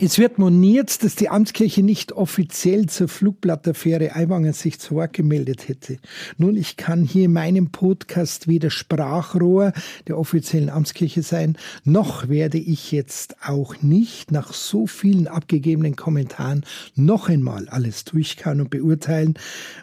Es wird moniert, dass die Amtskirche nicht offiziell zur Flugblattaffäre Aiwanger sich zu Wort gemeldet hätte. Nun, ich kann hier in meinem Podcast weder Sprachrohr der offiziellen Amtskirche sein, noch werde ich jetzt auch nicht nach so vielen abgegebenen Kommentaren noch einmal alles durchkauen und beurteilen,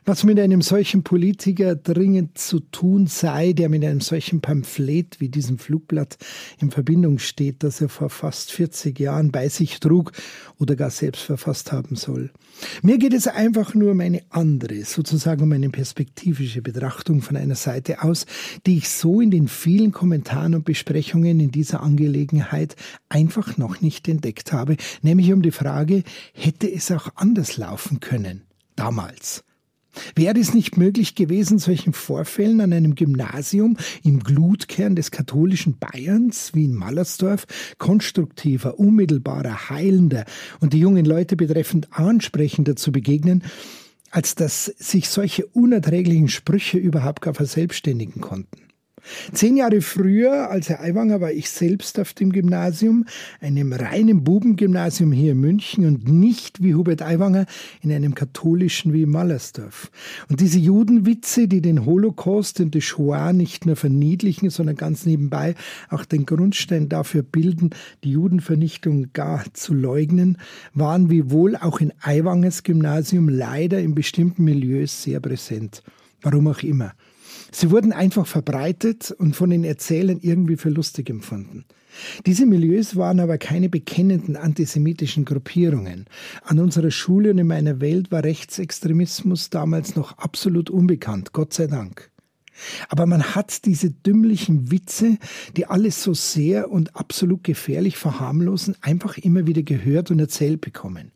was mit einem solchen Politiker dringend zu tun sei, der mit einem solchen Pamphlet wie diesem Flugblatt in Verbindung steht, das er vor fast 40 Jahren bei sich trug Buch oder gar selbst verfasst haben soll. Mir geht es einfach nur um eine andere, sozusagen um eine perspektivische Betrachtung von einer Seite aus, die ich so in den vielen Kommentaren und Besprechungen in dieser Angelegenheit einfach noch nicht entdeckt habe, nämlich um die Frage, hätte es auch anders laufen können? Damals. Wäre es nicht möglich gewesen, solchen Vorfällen an einem Gymnasium im Glutkern des katholischen Bayerns wie in Mallersdorf konstruktiver, unmittelbarer, heilender und die jungen Leute betreffend ansprechender zu begegnen, als dass sich solche unerträglichen Sprüche überhaupt gar verselbstständigen konnten? Zehn Jahre früher, als Herr Aiwanger, war ich selbst auf dem Gymnasium, einem reinen Bubengymnasium hier in München und nicht wie Hubert Aiwanger in einem katholischen wie Mallersdorf. Und diese Judenwitze, die den Holocaust und die Shoah nicht nur verniedlichen, sondern ganz nebenbei auch den Grundstein dafür bilden, die Judenvernichtung gar zu leugnen, waren wie wohl auch in Aiwangers Gymnasium leider in bestimmten Milieus sehr präsent. Warum auch immer. Sie wurden einfach verbreitet und von den Erzählern irgendwie für lustig empfunden. Diese Milieus waren aber keine bekennenden antisemitischen Gruppierungen. An unserer Schule und in meiner Welt war Rechtsextremismus damals noch absolut unbekannt, Gott sei Dank. Aber man hat diese dümmlichen Witze, die alles so sehr und absolut gefährlich verharmlosen, einfach immer wieder gehört und erzählt bekommen.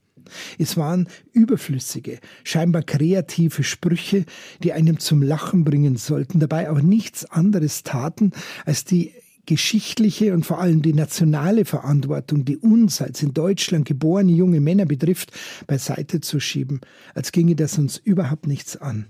Es waren überflüssige, scheinbar kreative Sprüche, die einem zum Lachen bringen sollten, dabei auch nichts anderes taten, als die geschichtliche und vor allem die nationale Verantwortung, die uns als in Deutschland geborene junge Männer betrifft, beiseite zu schieben, als ginge das uns überhaupt nichts an.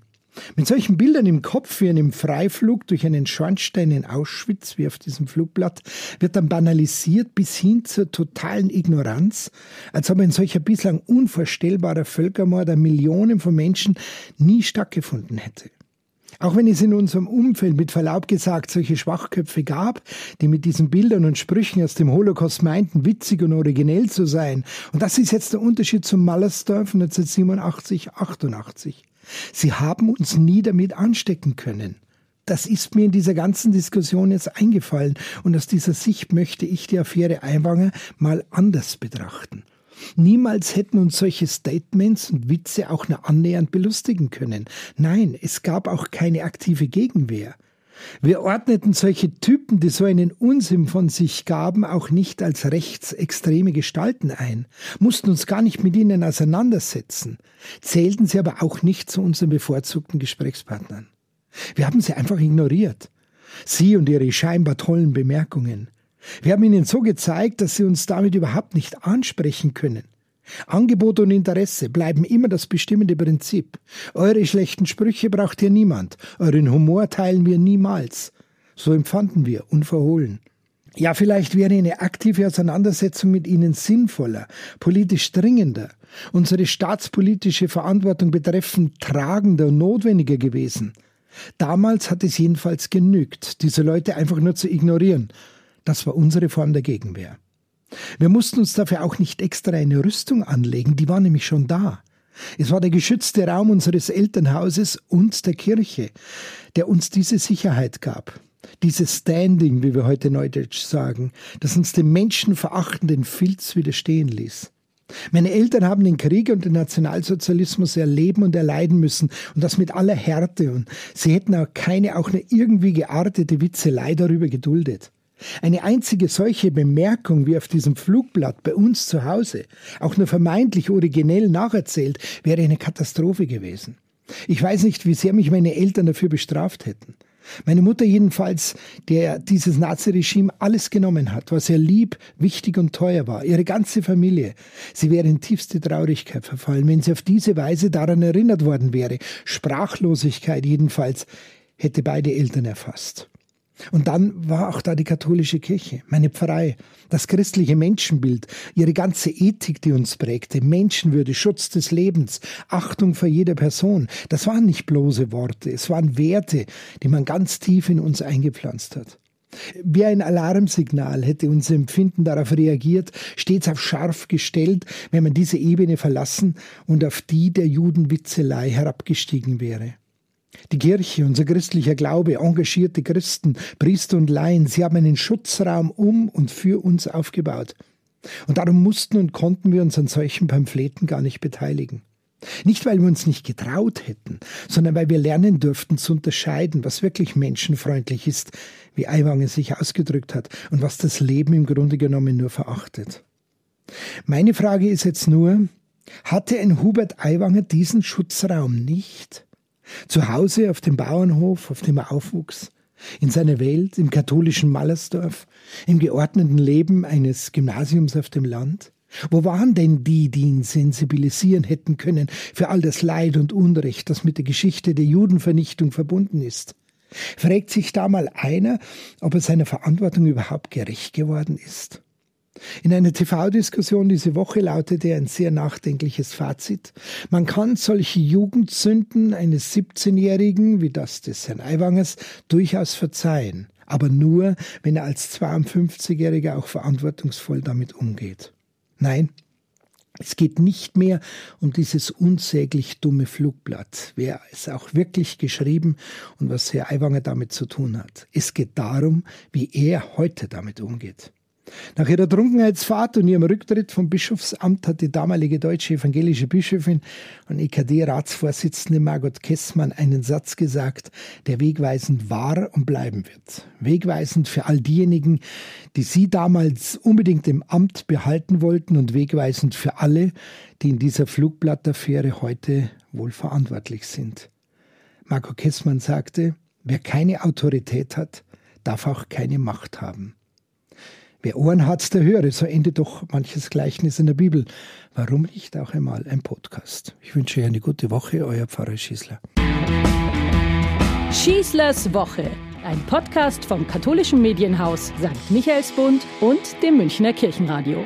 Mit solchen Bildern im Kopf wie einem Freiflug durch einen Schornstein in Auschwitz, wie auf diesem Flugblatt, wird dann banalisiert bis hin zur totalen Ignoranz, als ob ein solcher bislang unvorstellbarer Völkermord an Millionen von Menschen nie stattgefunden hätte. Auch wenn es in unserem Umfeld mit Verlaub gesagt solche Schwachköpfe gab, die mit diesen Bildern und Sprüchen aus dem Holocaust meinten, witzig und originell zu sein. Und das ist jetzt der Unterschied zum Mallersdorf 1987, 88. Sie haben uns nie damit anstecken können. Das ist mir in dieser ganzen Diskussion jetzt eingefallen und aus dieser Sicht möchte ich die Affäre Einwanger mal anders betrachten. Niemals hätten uns solche Statements und Witze auch nur annähernd belustigen können. Nein, es gab auch keine aktive Gegenwehr. Wir ordneten solche Typen, die so einen Unsinn von sich gaben, auch nicht als rechtsextreme Gestalten ein, mussten uns gar nicht mit ihnen auseinandersetzen, zählten sie aber auch nicht zu unseren bevorzugten Gesprächspartnern. Wir haben sie einfach ignoriert. Sie und ihre scheinbar tollen Bemerkungen. Wir haben ihnen so gezeigt, dass sie uns damit überhaupt nicht ansprechen können. Angebot und Interesse bleiben immer das bestimmende Prinzip. Eure schlechten Sprüche braucht ihr niemand, euren Humor teilen wir niemals. So empfanden wir, unverhohlen. Ja, vielleicht wäre eine aktive Auseinandersetzung mit ihnen sinnvoller, politisch dringender, unsere staatspolitische Verantwortung betreffend tragender und notwendiger gewesen. Damals hat es jedenfalls genügt, diese Leute einfach nur zu ignorieren. Das war unsere Form der Gegenwehr. Wir mussten uns dafür auch nicht extra eine Rüstung anlegen, die war nämlich schon da. Es war der geschützte Raum unseres Elternhauses und der Kirche, der uns diese Sicherheit gab. Dieses Standing, wie wir heute neudeutsch sagen, das uns dem menschenverachtenden Filz widerstehen ließ. Meine Eltern haben den Krieg und den Nationalsozialismus erleben und erleiden müssen und das mit aller Härte und sie hätten auch keine auch nur irgendwie geartete Witzelei darüber geduldet. Eine einzige solche Bemerkung wie auf diesem Flugblatt bei uns zu Hause, auch nur vermeintlich originell nacherzählt, wäre eine Katastrophe gewesen. Ich weiß nicht, wie sehr mich meine Eltern dafür bestraft hätten. Meine Mutter jedenfalls, der dieses Naziregime alles genommen hat, was ihr lieb, wichtig und teuer war, ihre ganze Familie. Sie wäre in tiefste Traurigkeit verfallen, wenn sie auf diese Weise daran erinnert worden wäre. Sprachlosigkeit jedenfalls hätte beide Eltern erfasst. Und dann war auch da die katholische Kirche, meine Pfarrei, das christliche Menschenbild, ihre ganze Ethik, die uns prägte, Menschenwürde, Schutz des Lebens, Achtung vor jeder Person. Das waren nicht bloße Worte, es waren Werte, die man ganz tief in uns eingepflanzt hat. Wie ein Alarmsignal hätte unser Empfinden darauf reagiert, stets auf scharf gestellt, wenn man diese Ebene verlassen und auf die der Judenwitzelei herabgestiegen wäre. Die Kirche, unser christlicher Glaube, engagierte Christen, Priester und Laien, sie haben einen Schutzraum um und für uns aufgebaut. Und darum mussten und konnten wir uns an solchen Pamphleten gar nicht beteiligen. Nicht, weil wir uns nicht getraut hätten, sondern weil wir lernen dürften zu unterscheiden, was wirklich menschenfreundlich ist, wie Aiwanger sich ausgedrückt hat, und was das Leben im Grunde genommen nur verachtet. Meine Frage ist jetzt nur, hatte ein Hubert Aiwanger diesen Schutzraum nicht? Zu Hause auf dem Bauernhof, auf dem er aufwuchs, in seiner Welt, im katholischen Mallersdorf, im geordneten Leben eines Gymnasiums auf dem Land? Wo waren denn die, die ihn sensibilisieren hätten können für all das Leid und Unrecht, das mit der Geschichte der Judenvernichtung verbunden ist? Fragt sich da mal einer, ob er seiner Verantwortung überhaupt gerecht geworden ist? In einer TV-Diskussion diese Woche lautete ein sehr nachdenkliches Fazit. Man kann solche Jugendsünden eines 17-Jährigen, wie das des Herrn Aiwangers, durchaus verzeihen. Aber nur, wenn er als 52-Jähriger auch verantwortungsvoll damit umgeht. Nein, es geht nicht mehr um dieses unsäglich dumme Flugblatt, wer es auch wirklich geschrieben und was Herr Aiwanger damit zu tun hat. Es geht darum, wie er heute damit umgeht. Nach ihrer Trunkenheitsfahrt und ihrem Rücktritt vom Bischofsamt hat die damalige deutsche evangelische Bischöfin und EKD-Ratsvorsitzende Margot Kessmann einen Satz gesagt, der wegweisend war und bleiben wird. Wegweisend für all diejenigen, die sie damals unbedingt im Amt behalten wollten und wegweisend für alle, die in dieser Flugblattaffäre heute wohl verantwortlich sind. Margot Kessmann sagte, wer keine Autorität hat, darf auch keine Macht haben. Wer Ohren hat, der höre, so endet doch manches Gleichnis in der Bibel. Warum nicht auch einmal ein Podcast? Ich wünsche euch eine gute Woche, euer Pfarrer Schießler. Schießlers Woche, ein Podcast vom katholischen Medienhaus St. Michaelsbund und dem Münchner Kirchenradio.